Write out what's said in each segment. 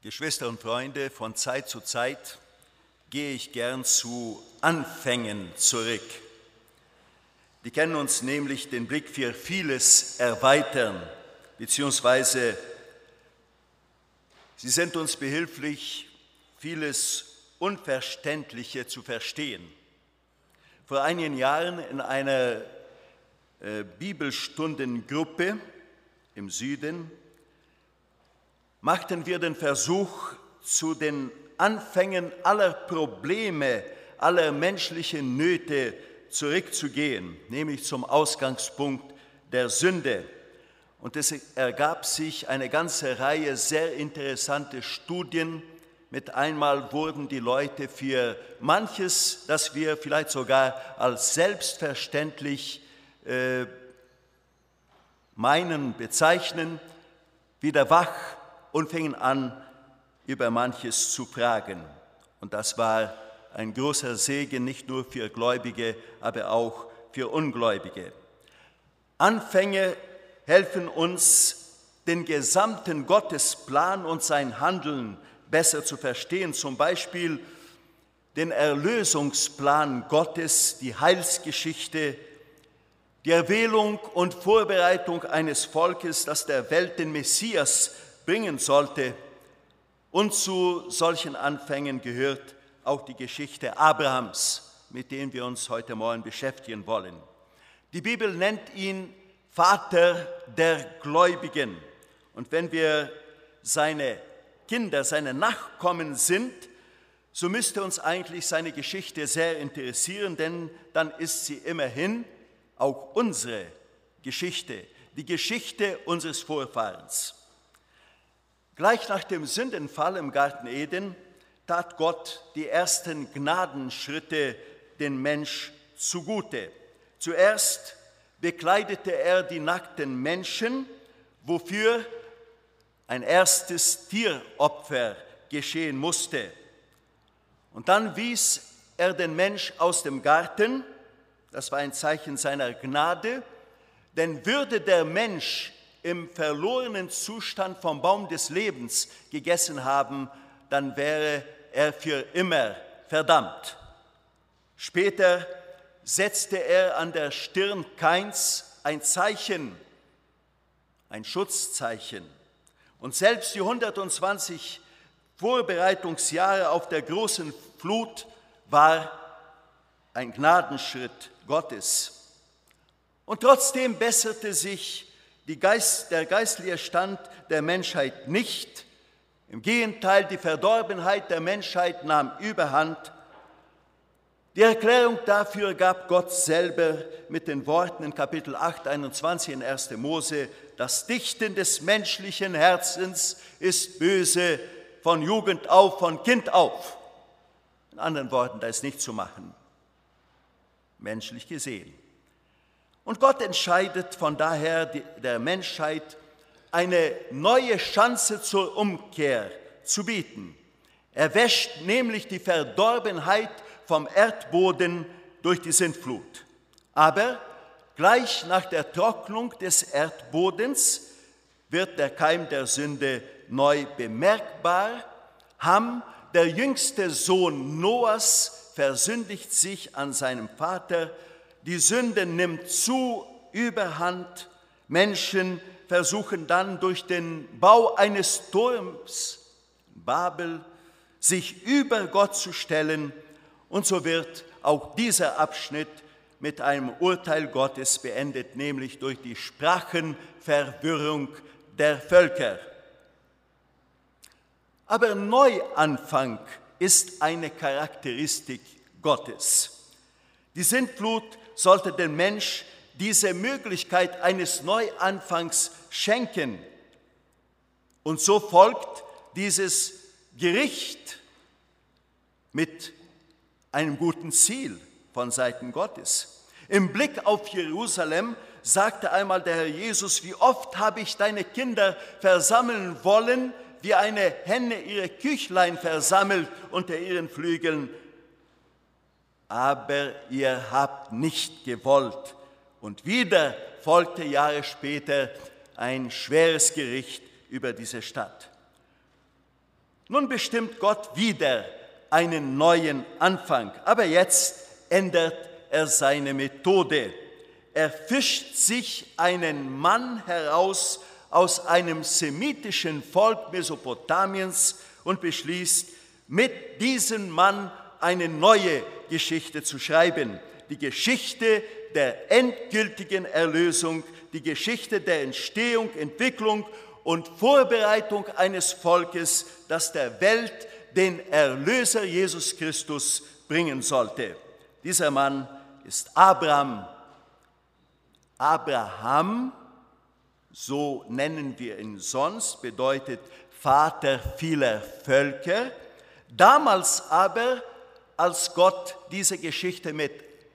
Geschwister und Freunde, von Zeit zu Zeit gehe ich gern zu Anfängen zurück. Die können uns nämlich den Blick für vieles erweitern, beziehungsweise sie sind uns behilflich, vieles Unverständliche zu verstehen. Vor einigen Jahren in einer äh, Bibelstundengruppe im Süden machten wir den Versuch, zu den Anfängen aller Probleme, aller menschlichen Nöte zurückzugehen, nämlich zum Ausgangspunkt der Sünde. Und es ergab sich eine ganze Reihe sehr interessanter Studien. Mit einmal wurden die Leute für manches, das wir vielleicht sogar als selbstverständlich äh, meinen, bezeichnen, wieder wach und fingen an, über manches zu fragen. Und das war ein großer Segen, nicht nur für Gläubige, aber auch für Ungläubige. Anfänge helfen uns, den gesamten Gottesplan und sein Handeln besser zu verstehen, zum Beispiel den Erlösungsplan Gottes, die Heilsgeschichte, die Erwählung und Vorbereitung eines Volkes, das der Welt den Messias bringen sollte. Und zu solchen Anfängen gehört auch die Geschichte Abrahams, mit der wir uns heute Morgen beschäftigen wollen. Die Bibel nennt ihn Vater der Gläubigen. Und wenn wir seine Kinder, seine Nachkommen sind, so müsste uns eigentlich seine Geschichte sehr interessieren, denn dann ist sie immerhin auch unsere Geschichte, die Geschichte unseres Vorfahrens. Gleich nach dem Sündenfall im Garten Eden tat Gott die ersten Gnadenschritte den Mensch zugute. Zuerst bekleidete er die nackten Menschen, wofür ein erstes Tieropfer geschehen musste. Und dann wies er den Mensch aus dem Garten, das war ein Zeichen seiner Gnade, denn würde der Mensch im verlorenen Zustand vom Baum des Lebens gegessen haben, dann wäre er für immer verdammt. Später setzte er an der Stirn Keins ein Zeichen, ein Schutzzeichen. Und selbst die 120 Vorbereitungsjahre auf der großen Flut war ein Gnadenschritt Gottes. Und trotzdem besserte sich Geist, der geistliche Stand der Menschheit nicht. Im Gegenteil, die Verdorbenheit der Menschheit nahm überhand. Die Erklärung dafür gab Gott selber mit den Worten in Kapitel 8, 21 in 1. Mose, das Dichten des menschlichen Herzens ist böse von Jugend auf, von Kind auf. In anderen Worten, da ist nichts zu machen, menschlich gesehen. Und Gott entscheidet von daher der Menschheit eine neue Chance zur Umkehr zu bieten. Er wäscht nämlich die Verdorbenheit vom Erdboden durch die Sintflut. Aber gleich nach der Trocknung des Erdbodens wird der Keim der Sünde neu bemerkbar. Ham, der jüngste Sohn Noahs, versündigt sich an seinem Vater die Sünde nimmt zu, überhand. Menschen versuchen dann durch den Bau eines Turms, Babel, sich über Gott zu stellen. Und so wird auch dieser Abschnitt mit einem Urteil Gottes beendet, nämlich durch die Sprachenverwirrung der Völker. Aber Neuanfang ist eine Charakteristik Gottes. Die Sintflut sollte dem Mensch diese Möglichkeit eines Neuanfangs schenken. Und so folgt dieses Gericht mit einem guten Ziel von Seiten Gottes. Im Blick auf Jerusalem sagte einmal der Herr Jesus, wie oft habe ich deine Kinder versammeln wollen, wie eine Henne ihre Küchlein versammelt unter ihren Flügeln, aber ihr habt nicht gewollt. Und wieder folgte Jahre später ein schweres Gericht über diese Stadt. Nun bestimmt Gott wieder einen neuen Anfang, aber jetzt ändert er seine Methode. Er fischt sich einen Mann heraus aus einem semitischen Volk Mesopotamiens und beschließt, mit diesem Mann eine neue Geschichte zu schreiben. Die Geschichte der endgültigen Erlösung, die Geschichte der Entstehung, Entwicklung und Vorbereitung eines Volkes, das der Welt den Erlöser Jesus Christus bringen sollte. Dieser Mann ist Abraham. Abraham, so nennen wir ihn sonst, bedeutet Vater vieler Völker. Damals aber, als Gott diese Geschichte mit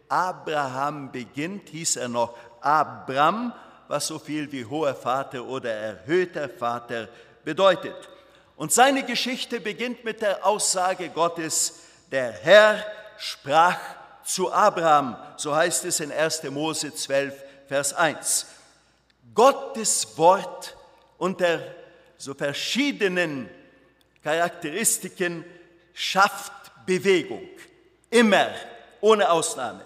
Abraham beginnt, hieß er noch Abram, was so viel wie hoher Vater oder erhöhter Vater bedeutet. Und seine Geschichte beginnt mit der Aussage Gottes, der Herr sprach zu Abraham, so heißt es in 1. Mose 12, Vers 1. Gottes Wort unter so verschiedenen Charakteristiken schafft Bewegung, immer, ohne Ausnahme.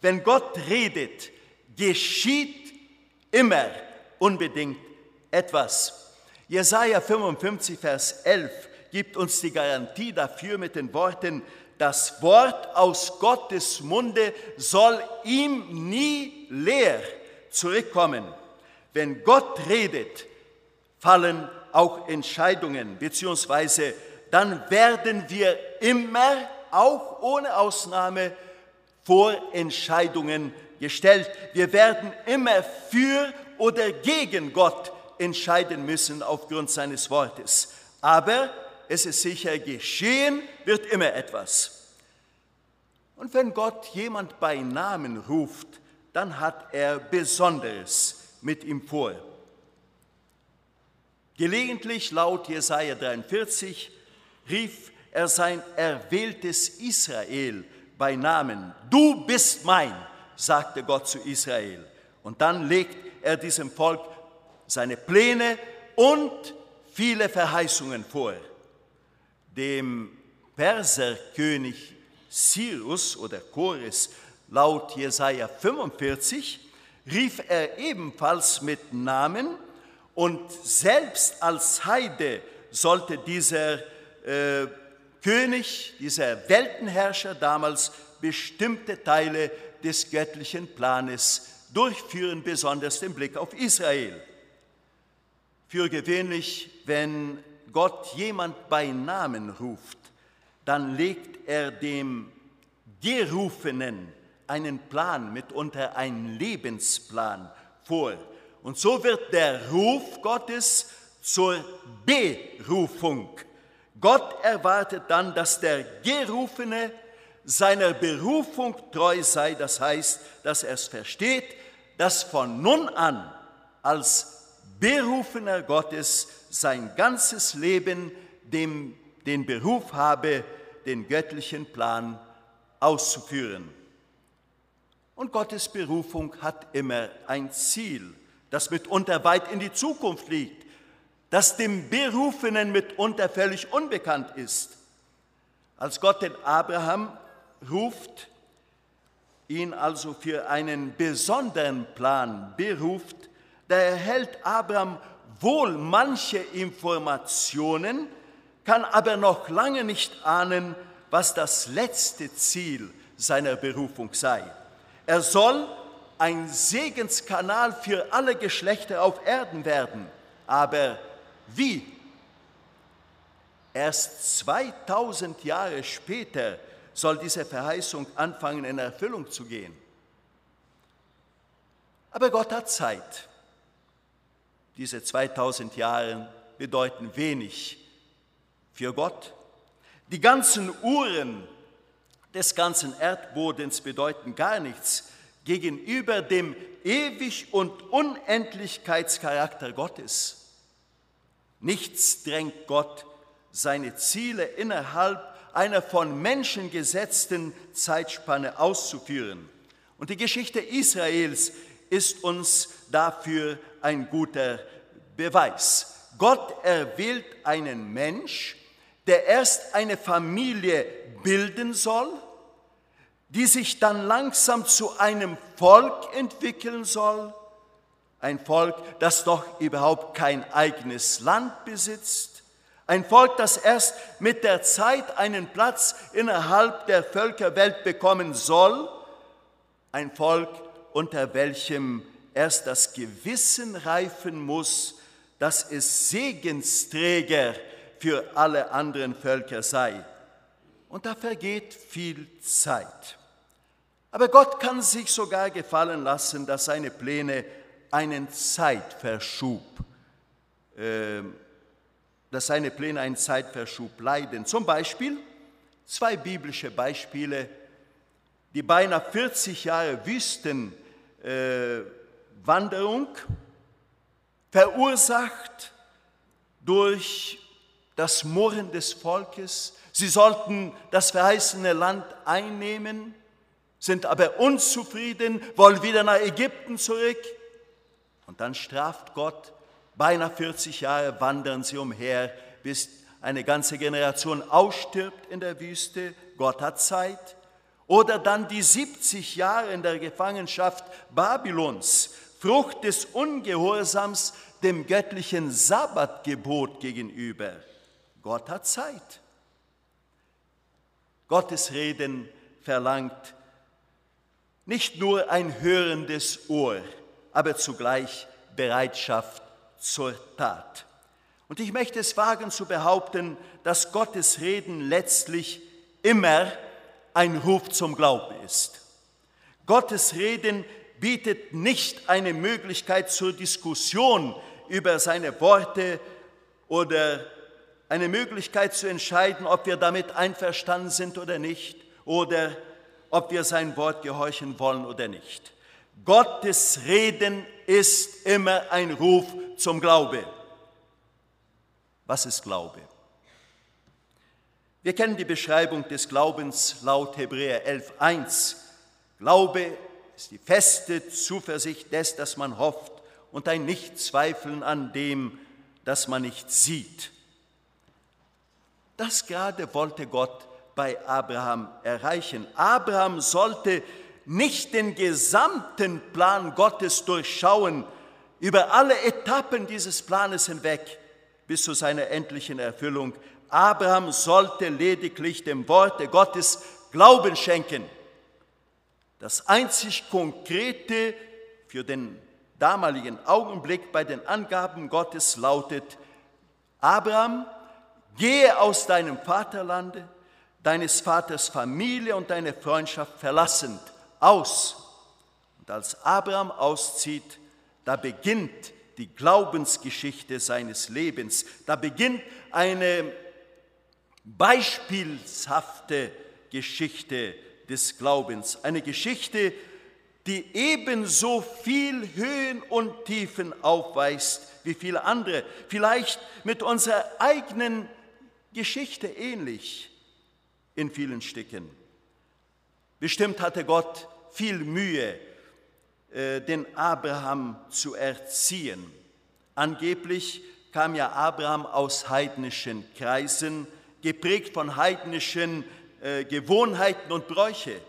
Wenn Gott redet, geschieht immer unbedingt etwas. Jesaja 55, Vers 11 gibt uns die Garantie dafür mit den Worten, das Wort aus Gottes Munde soll ihm nie leer zurückkommen. Wenn Gott redet, fallen auch Entscheidungen, beziehungsweise dann werden wir immer, auch ohne Ausnahme, vor Entscheidungen gestellt. Wir werden immer für oder gegen Gott entscheiden müssen aufgrund seines Wortes. Aber es ist sicher, geschehen wird immer etwas. Und wenn Gott jemand bei Namen ruft, dann hat er Besonderes mit ihm vor. Gelegentlich laut Jesaja 43 rief er sein erwähltes Israel bei Namen. Du bist mein, sagte Gott zu Israel. Und dann legt er diesem Volk seine Pläne und viele Verheißungen vor. Dem Perserkönig Cyrus oder Chores laut Jesaja 45 rief er ebenfalls mit Namen und selbst als Heide sollte dieser äh, König, dieser Weltenherrscher damals bestimmte Teile des göttlichen Planes durchführen, besonders den Blick auf Israel. Für gewöhnlich, wenn Gott jemand bei Namen ruft, dann legt er dem Gerufenen einen Plan, mitunter einen Lebensplan vor. Und so wird der Ruf Gottes zur Berufung. Gott erwartet dann, dass der Gerufene seiner Berufung treu sei, das heißt, dass er es versteht, dass von nun an als Berufener Gottes sein ganzes Leben dem, den Beruf habe, den göttlichen Plan auszuführen. Und Gottes Berufung hat immer ein Ziel, das mitunter weit in die Zukunft liegt das dem Berufenen mitunter völlig unbekannt ist. Als Gott den Abraham ruft, ihn also für einen besonderen Plan beruft, da erhält Abraham wohl manche Informationen, kann aber noch lange nicht ahnen, was das letzte Ziel seiner Berufung sei. Er soll ein Segenskanal für alle Geschlechter auf Erden werden, aber wie? Erst 2000 Jahre später soll diese Verheißung anfangen in Erfüllung zu gehen. Aber Gott hat Zeit. Diese 2000 Jahre bedeuten wenig für Gott. Die ganzen Uhren des ganzen Erdbodens bedeuten gar nichts gegenüber dem Ewig- und Unendlichkeitscharakter Gottes. Nichts drängt Gott, seine Ziele innerhalb einer von Menschen gesetzten Zeitspanne auszuführen. Und die Geschichte Israels ist uns dafür ein guter Beweis. Gott erwählt einen Mensch, der erst eine Familie bilden soll, die sich dann langsam zu einem Volk entwickeln soll, ein Volk, das doch überhaupt kein eigenes Land besitzt, ein Volk, das erst mit der Zeit einen Platz innerhalb der Völkerwelt bekommen soll, ein Volk, unter welchem erst das Gewissen reifen muss, dass es Segensträger für alle anderen Völker sei. Und da vergeht viel Zeit. Aber Gott kann sich sogar gefallen lassen, dass seine Pläne einen Zeitverschub, äh, dass seine Pläne einen Zeitverschub leiden. Zum Beispiel zwei biblische Beispiele, die beinahe 40 Jahre Wüstenwanderung äh, verursacht durch das Murren des Volkes. Sie sollten das verheißene Land einnehmen sind aber unzufrieden, wollen wieder nach Ägypten zurück. Und dann straft Gott, beinahe 40 Jahre wandern sie umher, bis eine ganze Generation ausstirbt in der Wüste. Gott hat Zeit. Oder dann die 70 Jahre in der Gefangenschaft Babylons, Frucht des Ungehorsams dem göttlichen Sabbatgebot gegenüber. Gott hat Zeit. Gottes Reden verlangt nicht nur ein hörendes Ohr, aber zugleich Bereitschaft zur Tat. Und ich möchte es wagen zu behaupten, dass Gottes Reden letztlich immer ein Ruf zum Glauben ist. Gottes Reden bietet nicht eine Möglichkeit zur Diskussion über seine Worte oder eine Möglichkeit zu entscheiden, ob wir damit einverstanden sind oder nicht oder ob wir sein Wort gehorchen wollen oder nicht. Gottes Reden ist immer ein Ruf zum Glaube. Was ist Glaube? Wir kennen die Beschreibung des Glaubens laut Hebräer 11.1. Glaube ist die feste Zuversicht des, dass man hofft und ein Nichtzweifeln an dem, das man nicht sieht. Das gerade wollte Gott bei Abraham erreichen. Abraham sollte nicht den gesamten Plan Gottes durchschauen, über alle Etappen dieses Planes hinweg bis zu seiner endlichen Erfüllung. Abraham sollte lediglich dem Worte Gottes Glauben schenken. Das einzig Konkrete für den damaligen Augenblick bei den Angaben Gottes lautet, Abraham, gehe aus deinem Vaterlande, deines Vaters Familie und deine Freundschaft verlassend aus. Und als Abraham auszieht, da beginnt die Glaubensgeschichte seines Lebens. Da beginnt eine beispielshafte Geschichte des Glaubens. Eine Geschichte, die ebenso viel Höhen und Tiefen aufweist wie viele andere. Vielleicht mit unserer eigenen Geschichte ähnlich in vielen Stücken. Bestimmt hatte Gott viel Mühe, äh, den Abraham zu erziehen. Angeblich kam ja Abraham aus heidnischen Kreisen, geprägt von heidnischen äh, Gewohnheiten und Bräuche.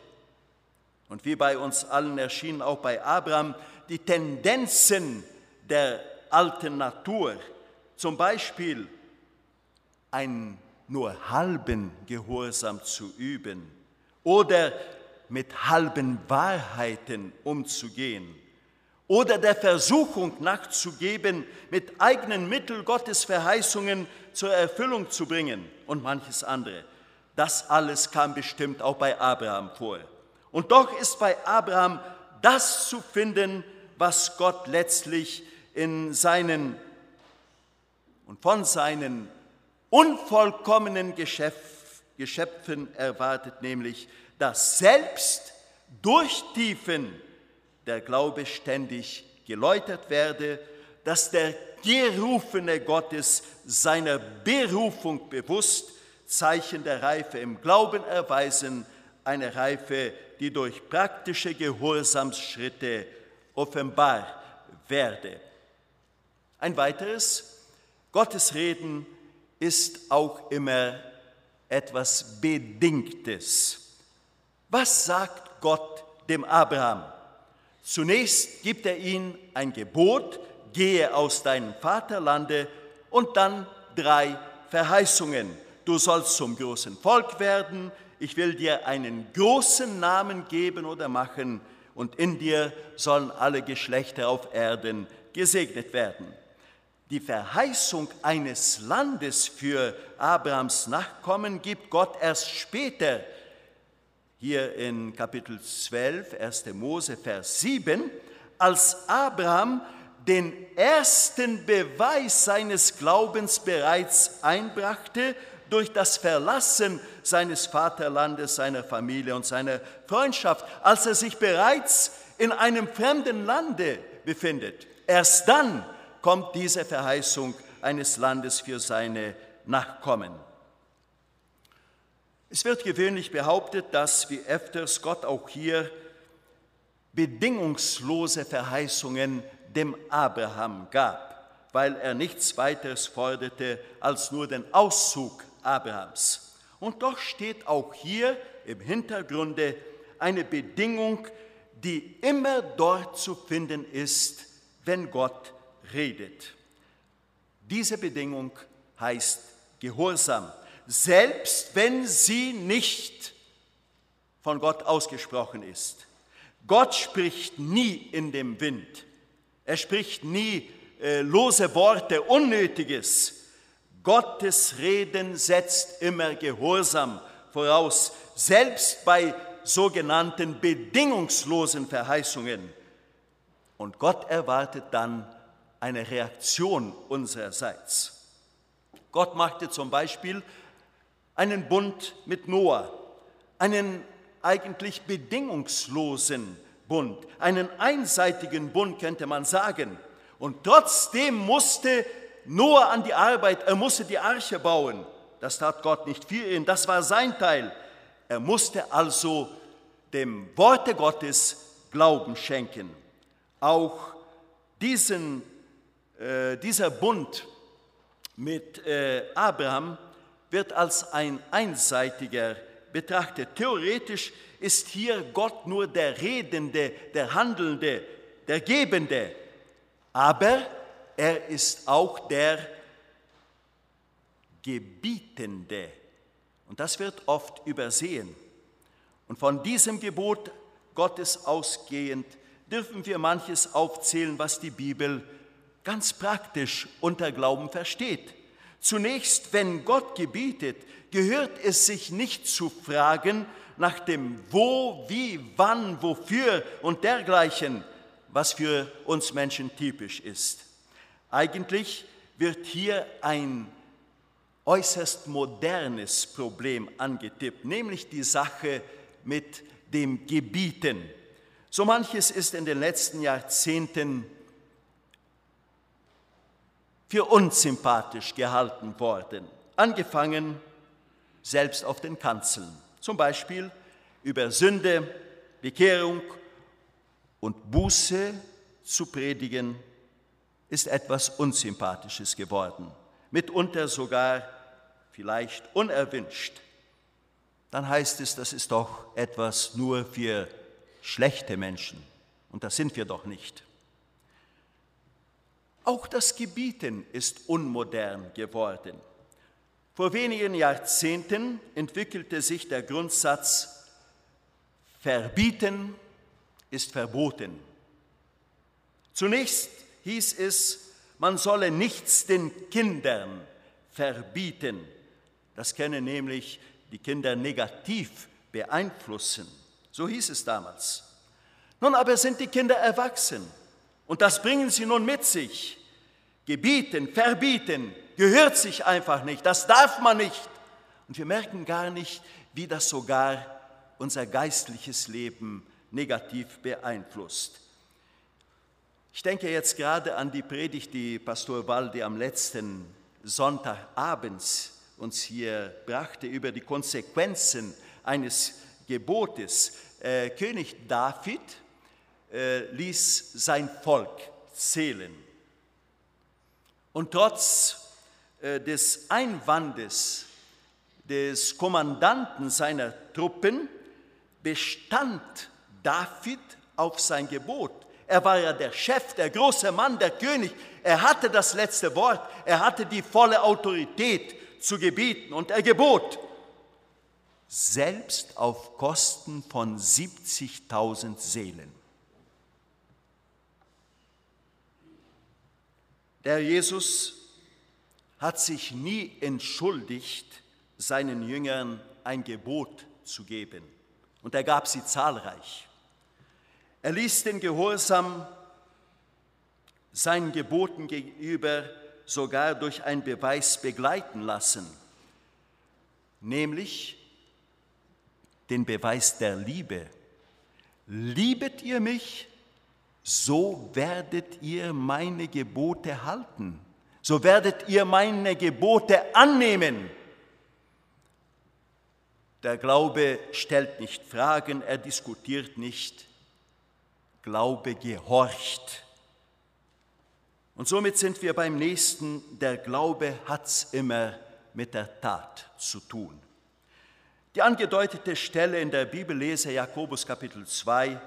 Und wie bei uns allen erschienen auch bei Abraham die Tendenzen der alten Natur, zum Beispiel ein nur halben Gehorsam zu üben oder mit halben Wahrheiten umzugehen oder der Versuchung nachzugeben, mit eigenen Mitteln Gottes Verheißungen zur Erfüllung zu bringen und manches andere. Das alles kam bestimmt auch bei Abraham vor. Und doch ist bei Abraham das zu finden, was Gott letztlich in seinen und von seinen unvollkommenen Geschöpfen erwartet, nämlich dass selbst durch Tiefen der Glaube ständig geläutert werde, dass der Gerufene Gottes seiner Berufung bewusst Zeichen der Reife im Glauben erweisen, eine Reife, die durch praktische Gehorsamsschritte offenbar werde. Ein weiteres, Gottes Reden ist auch immer etwas Bedingtes. Was sagt Gott dem Abraham? Zunächst gibt er ihm ein Gebot, gehe aus deinem Vaterlande und dann drei Verheißungen. Du sollst zum großen Volk werden, ich will dir einen großen Namen geben oder machen und in dir sollen alle Geschlechter auf Erden gesegnet werden. Die Verheißung eines Landes für Abrahams Nachkommen gibt Gott erst später hier in Kapitel 12, 1. Mose, Vers 7, als Abraham den ersten Beweis seines Glaubens bereits einbrachte durch das Verlassen seines Vaterlandes, seiner Familie und seiner Freundschaft, als er sich bereits in einem fremden Lande befindet. Erst dann kommt diese Verheißung eines Landes für seine Nachkommen. Es wird gewöhnlich behauptet, dass wie öfters Gott auch hier bedingungslose Verheißungen dem Abraham gab, weil er nichts weiteres forderte als nur den Auszug Abrahams. Und doch steht auch hier im Hintergrunde eine Bedingung, die immer dort zu finden ist, wenn Gott redet. Diese Bedingung heißt Gehorsam selbst wenn sie nicht von Gott ausgesprochen ist. Gott spricht nie in dem Wind. Er spricht nie äh, lose Worte, Unnötiges. Gottes Reden setzt immer Gehorsam voraus, selbst bei sogenannten bedingungslosen Verheißungen. Und Gott erwartet dann eine Reaktion unsererseits. Gott machte zum Beispiel einen Bund mit Noah, einen eigentlich bedingungslosen Bund, einen einseitigen Bund könnte man sagen. Und trotzdem musste Noah an die Arbeit, er musste die Arche bauen. Das tat Gott nicht für ihn, das war sein Teil. Er musste also dem Worte Gottes Glauben schenken. Auch diesen, äh, dieser Bund mit äh, Abraham wird als ein einseitiger betrachtet. Theoretisch ist hier Gott nur der Redende, der Handelnde, der Gebende, aber er ist auch der Gebietende. Und das wird oft übersehen. Und von diesem Gebot Gottes ausgehend dürfen wir manches aufzählen, was die Bibel ganz praktisch unter Glauben versteht. Zunächst, wenn Gott gebietet, gehört es sich nicht zu fragen nach dem Wo, wie, wann, wofür und dergleichen, was für uns Menschen typisch ist. Eigentlich wird hier ein äußerst modernes Problem angetippt, nämlich die Sache mit dem Gebieten. So manches ist in den letzten Jahrzehnten für unsympathisch gehalten worden, angefangen selbst auf den Kanzeln, zum Beispiel über Sünde, Bekehrung und Buße zu predigen, ist etwas Unsympathisches geworden, mitunter sogar vielleicht unerwünscht. Dann heißt es, das ist doch etwas nur für schlechte Menschen. Und das sind wir doch nicht. Auch das Gebieten ist unmodern geworden. Vor wenigen Jahrzehnten entwickelte sich der Grundsatz, verbieten ist verboten. Zunächst hieß es, man solle nichts den Kindern verbieten. Das könne nämlich die Kinder negativ beeinflussen. So hieß es damals. Nun aber sind die Kinder erwachsen und das bringen sie nun mit sich. Gebieten, verbieten, gehört sich einfach nicht, das darf man nicht. Und wir merken gar nicht, wie das sogar unser geistliches Leben negativ beeinflusst. Ich denke jetzt gerade an die Predigt, die Pastor Waldi am letzten Sonntagabend uns hier brachte über die Konsequenzen eines Gebotes. Äh, König David äh, ließ sein Volk zählen. Und trotz äh, des Einwandes des Kommandanten seiner Truppen bestand David auf sein Gebot. Er war ja der Chef, der große Mann, der König. Er hatte das letzte Wort. Er hatte die volle Autorität zu gebieten und er gebot, selbst auf Kosten von 70.000 Seelen. Der Jesus hat sich nie entschuldigt, seinen Jüngern ein Gebot zu geben. Und er gab sie zahlreich. Er ließ den Gehorsam seinen Geboten gegenüber sogar durch einen Beweis begleiten lassen, nämlich den Beweis der Liebe. Liebet ihr mich, so werdet ihr meine Gebote halten, so werdet ihr meine Gebote annehmen. Der Glaube stellt nicht Fragen, er diskutiert nicht. Glaube gehorcht. Und somit sind wir beim nächsten, der Glaube hat's immer mit der Tat zu tun. Die angedeutete Stelle in der Bibellese Jakobus Kapitel 2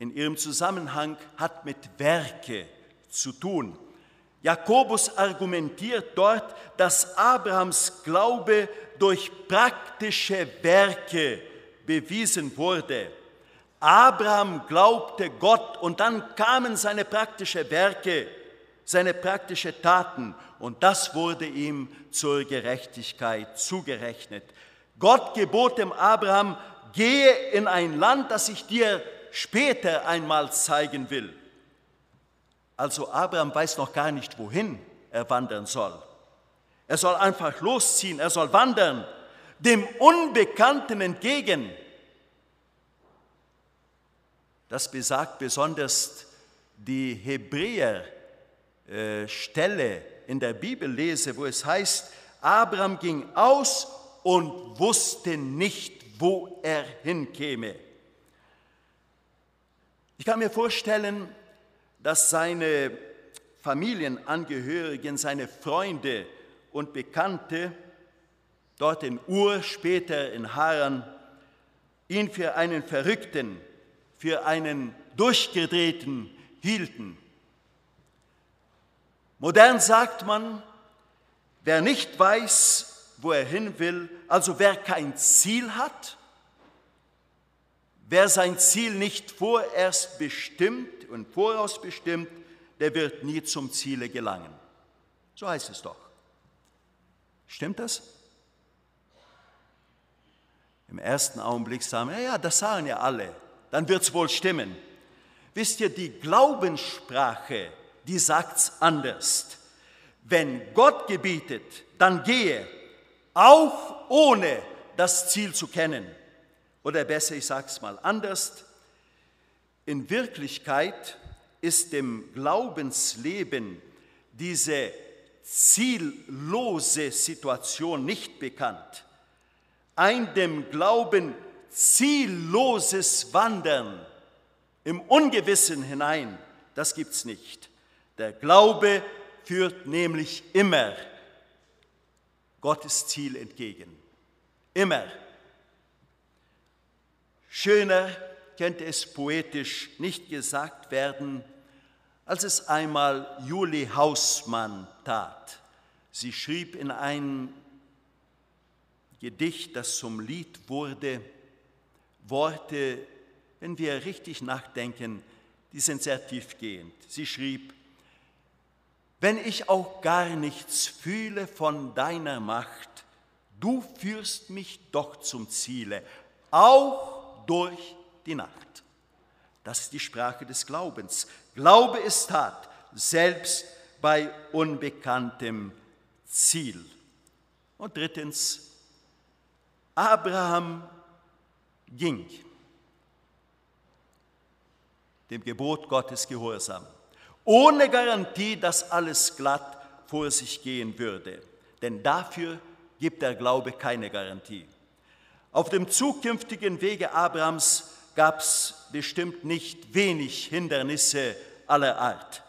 in ihrem Zusammenhang hat mit Werke zu tun. Jakobus argumentiert dort, dass Abrahams Glaube durch praktische Werke bewiesen wurde. Abraham glaubte Gott und dann kamen seine praktischen Werke, seine praktischen Taten und das wurde ihm zur Gerechtigkeit zugerechnet. Gott gebot dem Abraham, gehe in ein Land, das ich dir später einmal zeigen will. Also Abraham weiß noch gar nicht, wohin er wandern soll. Er soll einfach losziehen, er soll wandern, dem Unbekannten entgegen. Das besagt besonders die Hebräer-Stelle äh, in der Bibellese, wo es heißt, Abraham ging aus und wusste nicht, wo er hinkäme. Ich kann mir vorstellen, dass seine Familienangehörigen, seine Freunde und Bekannte dort in Ur, später in Haran, ihn für einen Verrückten, für einen Durchgedrehten hielten. Modern sagt man, wer nicht weiß, wo er hin will, also wer kein Ziel hat, wer sein Ziel nicht vorerst bestimmt und vorausbestimmt, der wird nie zum Ziele gelangen. So heißt es doch. Stimmt das? Im ersten Augenblick sagen wir, ja, das sagen ja alle, dann wird es wohl stimmen. Wisst ihr, die Glaubenssprache, die sagt es anders. Wenn Gott gebietet, dann gehe, auch ohne das Ziel zu kennen. Oder besser, ich sage es mal anders, in Wirklichkeit ist dem Glaubensleben diese ziellose Situation nicht bekannt. Ein dem Glauben zielloses Wandern im Ungewissen hinein, das gibt es nicht. Der Glaube führt nämlich immer Gottes Ziel entgegen. Immer. Schöner könnte es poetisch nicht gesagt werden, als es einmal Julie Hausmann tat. Sie schrieb in ein Gedicht, das zum Lied wurde, Worte, wenn wir richtig nachdenken, die sind sehr tiefgehend. Sie schrieb, wenn ich auch gar nichts fühle von deiner Macht, du führst mich doch zum Ziele, auch durch die Nacht. Das ist die Sprache des Glaubens. Glaube ist Tat, selbst bei unbekanntem Ziel. Und drittens, Abraham ging dem Gebot Gottes gehorsam, ohne Garantie, dass alles glatt vor sich gehen würde. Denn dafür gibt der Glaube keine Garantie. Auf dem zukünftigen Wege Abrahams gab es bestimmt nicht wenig Hindernisse aller Art.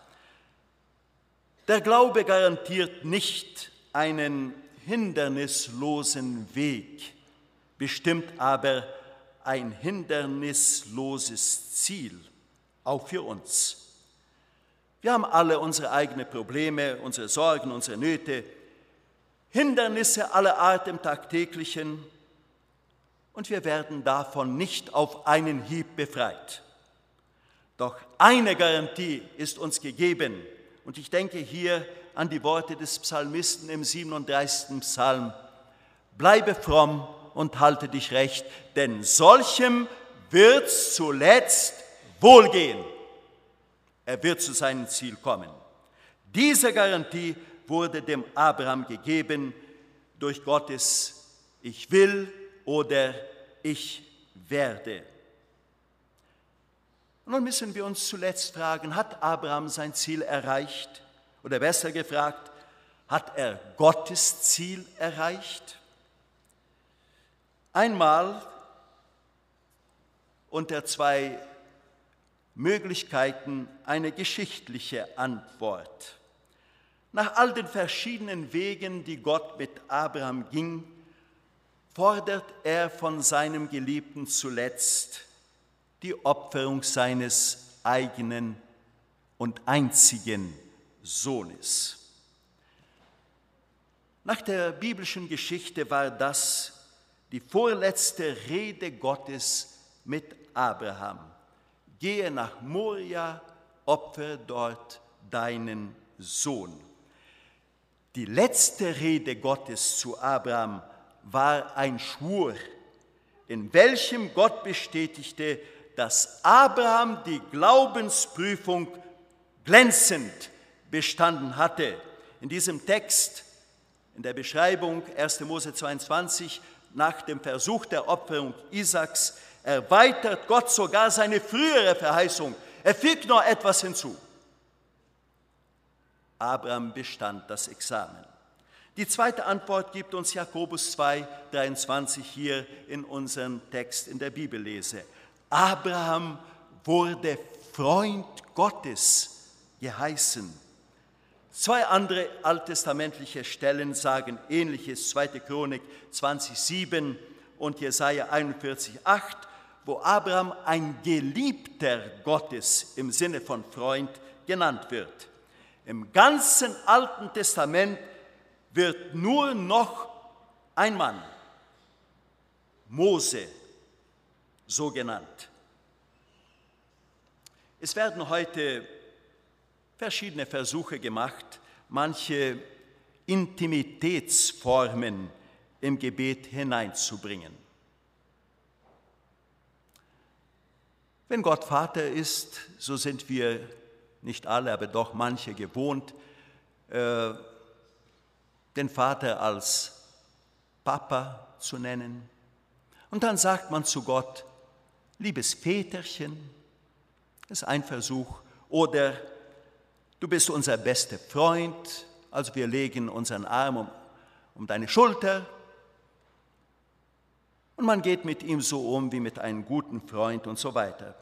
Der Glaube garantiert nicht einen hindernislosen Weg, bestimmt aber ein hindernisloses Ziel, auch für uns. Wir haben alle unsere eigenen Probleme, unsere Sorgen, unsere Nöte, Hindernisse aller Art im tagtäglichen und wir werden davon nicht auf einen Hieb befreit. Doch eine Garantie ist uns gegeben und ich denke hier an die Worte des Psalmisten im 37. Psalm. Bleibe fromm und halte dich recht, denn solchem wird's zuletzt wohlgehen. Er wird zu seinem Ziel kommen. Diese Garantie wurde dem Abraham gegeben durch Gottes Ich will oder Ich werde. Nun müssen wir uns zuletzt fragen, hat Abraham sein Ziel erreicht? Oder besser gefragt, hat er Gottes Ziel erreicht? Einmal unter zwei Möglichkeiten eine geschichtliche Antwort. Nach all den verschiedenen Wegen, die Gott mit Abraham ging, fordert er von seinem Geliebten zuletzt die Opferung seines eigenen und einzigen Sohnes. Nach der biblischen Geschichte war das die vorletzte Rede Gottes mit Abraham. Gehe nach Moria, opfer dort deinen Sohn. Die letzte Rede Gottes zu Abraham war ein Schwur, in welchem Gott bestätigte, dass Abraham die Glaubensprüfung glänzend bestanden hatte. In diesem Text, in der Beschreibung 1. Mose 22, nach dem Versuch der Opferung Isaaks, erweitert Gott sogar seine frühere Verheißung. Er fügt noch etwas hinzu. Abraham bestand das Examen. Die zweite Antwort gibt uns Jakobus 2, 23 hier in unserem Text in der Bibellese. Abraham wurde Freund Gottes geheißen. Zwei andere alttestamentliche Stellen sagen ähnliches, 2. Chronik 20,7 und Jesaja 41,8, wo Abraham ein Geliebter Gottes im Sinne von Freund genannt wird. Im ganzen Alten Testament wird nur noch ein Mann, Mose, so genannt. Es werden heute verschiedene Versuche gemacht, manche Intimitätsformen im Gebet hineinzubringen. Wenn Gott Vater ist, so sind wir nicht alle, aber doch manche gewohnt, äh, den Vater als Papa zu nennen. Und dann sagt man zu Gott, liebes Väterchen, das ist ein Versuch, oder Du bist unser bester Freund, also wir legen unseren Arm um, um deine Schulter und man geht mit ihm so um wie mit einem guten Freund und so weiter.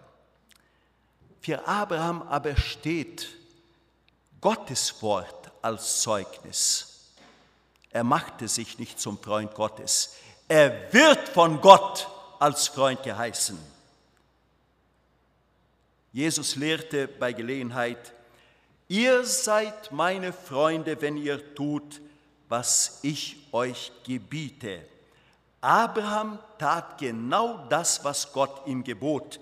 Für Abraham aber steht Gottes Wort als Zeugnis. Er machte sich nicht zum Freund Gottes. Er wird von Gott als Freund geheißen. Jesus lehrte bei Gelegenheit, Ihr seid meine Freunde, wenn ihr tut, was ich euch gebiete. Abraham tat genau das, was Gott ihm gebot.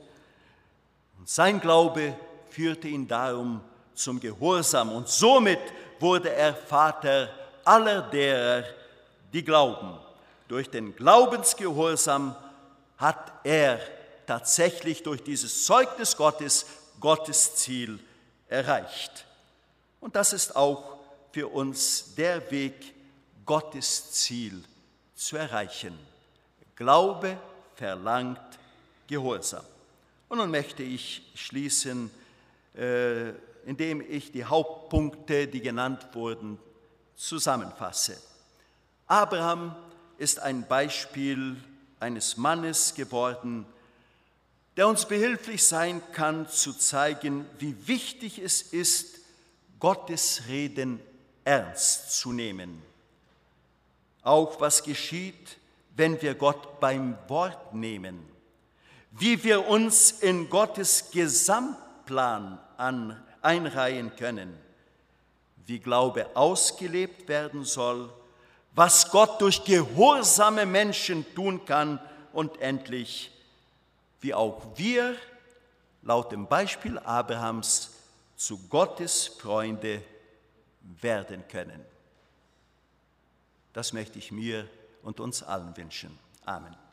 Und sein Glaube führte ihn darum zum Gehorsam. Und somit wurde er Vater aller derer, die glauben. Durch den Glaubensgehorsam hat er tatsächlich durch dieses Zeugnis Gottes Gottes Ziel erreicht. Und das ist auch für uns der Weg, Gottes Ziel zu erreichen. Glaube verlangt Gehorsam. Und nun möchte ich schließen, äh, indem ich die Hauptpunkte, die genannt wurden, zusammenfasse. Abraham ist ein Beispiel eines Mannes geworden, der uns behilflich sein kann, zu zeigen, wie wichtig es ist, Gottes Reden ernst zu nehmen. Auch was geschieht, wenn wir Gott beim Wort nehmen, wie wir uns in Gottes Gesamtplan an, einreihen können, wie Glaube ausgelebt werden soll, was Gott durch gehorsame Menschen tun kann und endlich, wie auch wir laut dem Beispiel Abrahams zu Gottes Freunde werden können. Das möchte ich mir und uns allen wünschen. Amen.